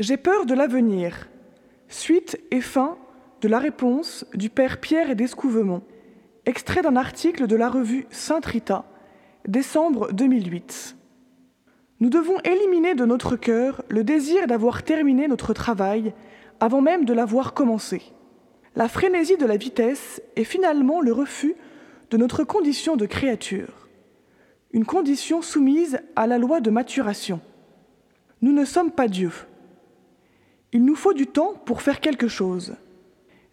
J'ai peur de l'avenir. Suite et fin de la réponse du père Pierre et d'Escouvemont, extrait d'un article de la revue Sainte Rita, décembre 2008. Nous devons éliminer de notre cœur le désir d'avoir terminé notre travail avant même de l'avoir commencé. La frénésie de la vitesse est finalement le refus de notre condition de créature, une condition soumise à la loi de maturation. Nous ne sommes pas Dieu. Il nous faut du temps pour faire quelque chose.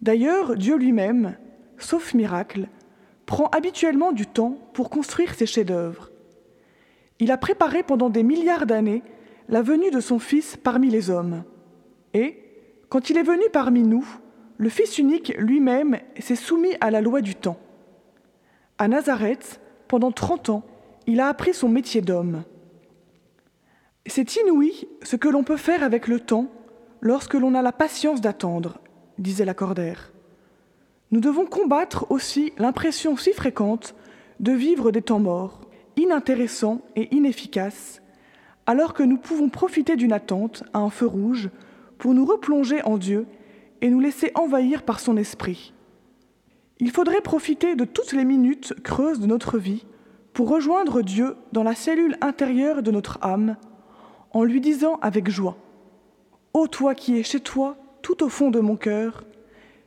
D'ailleurs, Dieu lui-même, sauf miracle, prend habituellement du temps pour construire ses chefs-d'œuvre. Il a préparé pendant des milliards d'années la venue de son Fils parmi les hommes. Et, quand il est venu parmi nous, le Fils unique lui-même s'est soumis à la loi du temps. À Nazareth, pendant trente ans, il a appris son métier d'homme. C'est inouï ce que l'on peut faire avec le temps lorsque l'on a la patience d'attendre, disait Lacordaire. Nous devons combattre aussi l'impression si fréquente de vivre des temps morts, inintéressants et inefficaces, alors que nous pouvons profiter d'une attente à un feu rouge pour nous replonger en Dieu et nous laisser envahir par son esprit. Il faudrait profiter de toutes les minutes creuses de notre vie pour rejoindre Dieu dans la cellule intérieure de notre âme, en lui disant avec joie Ô toi qui es chez toi, tout au fond de mon cœur,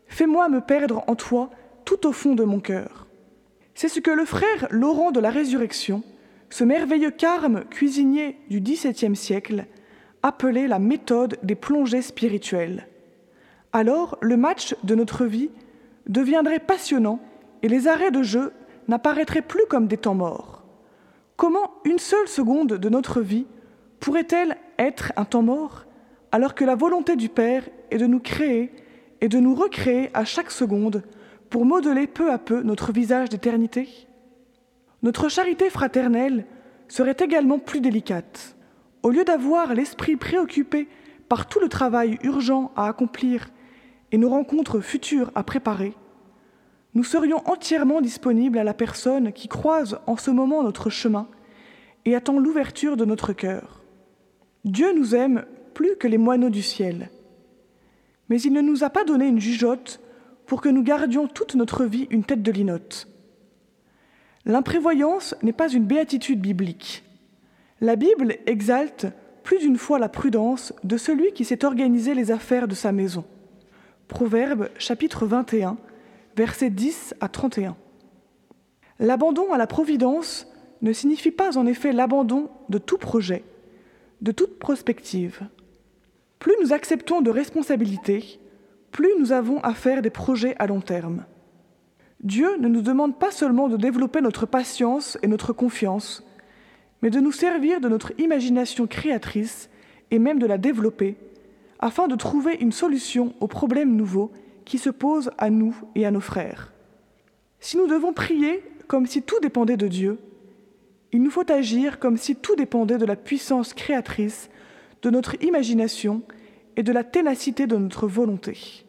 fais-moi me perdre en toi, tout au fond de mon cœur. C'est ce que le frère Laurent de la Résurrection, ce merveilleux carme cuisinier du XVIIe siècle, appelait la méthode des plongées spirituelles. Alors le match de notre vie deviendrait passionnant et les arrêts de jeu n'apparaîtraient plus comme des temps morts. Comment une seule seconde de notre vie pourrait-elle être un temps mort? Alors que la volonté du Père est de nous créer et de nous recréer à chaque seconde pour modeler peu à peu notre visage d'éternité Notre charité fraternelle serait également plus délicate. Au lieu d'avoir l'esprit préoccupé par tout le travail urgent à accomplir et nos rencontres futures à préparer, nous serions entièrement disponibles à la personne qui croise en ce moment notre chemin et attend l'ouverture de notre cœur. Dieu nous aime plus que les moineaux du ciel, mais il ne nous a pas donné une jugeote pour que nous gardions toute notre vie une tête de linotte. L'imprévoyance n'est pas une béatitude biblique. La Bible exalte plus d'une fois la prudence de celui qui sait organiser les affaires de sa maison. Proverbe chapitre 21, versets 10 à 31. L'abandon à la providence ne signifie pas en effet l'abandon de tout projet, de toute prospective. Plus nous acceptons de responsabilités, plus nous avons à faire des projets à long terme. Dieu ne nous demande pas seulement de développer notre patience et notre confiance, mais de nous servir de notre imagination créatrice et même de la développer afin de trouver une solution aux problèmes nouveaux qui se posent à nous et à nos frères. Si nous devons prier comme si tout dépendait de Dieu, il nous faut agir comme si tout dépendait de la puissance créatrice, de notre imagination et de la ténacité de notre volonté.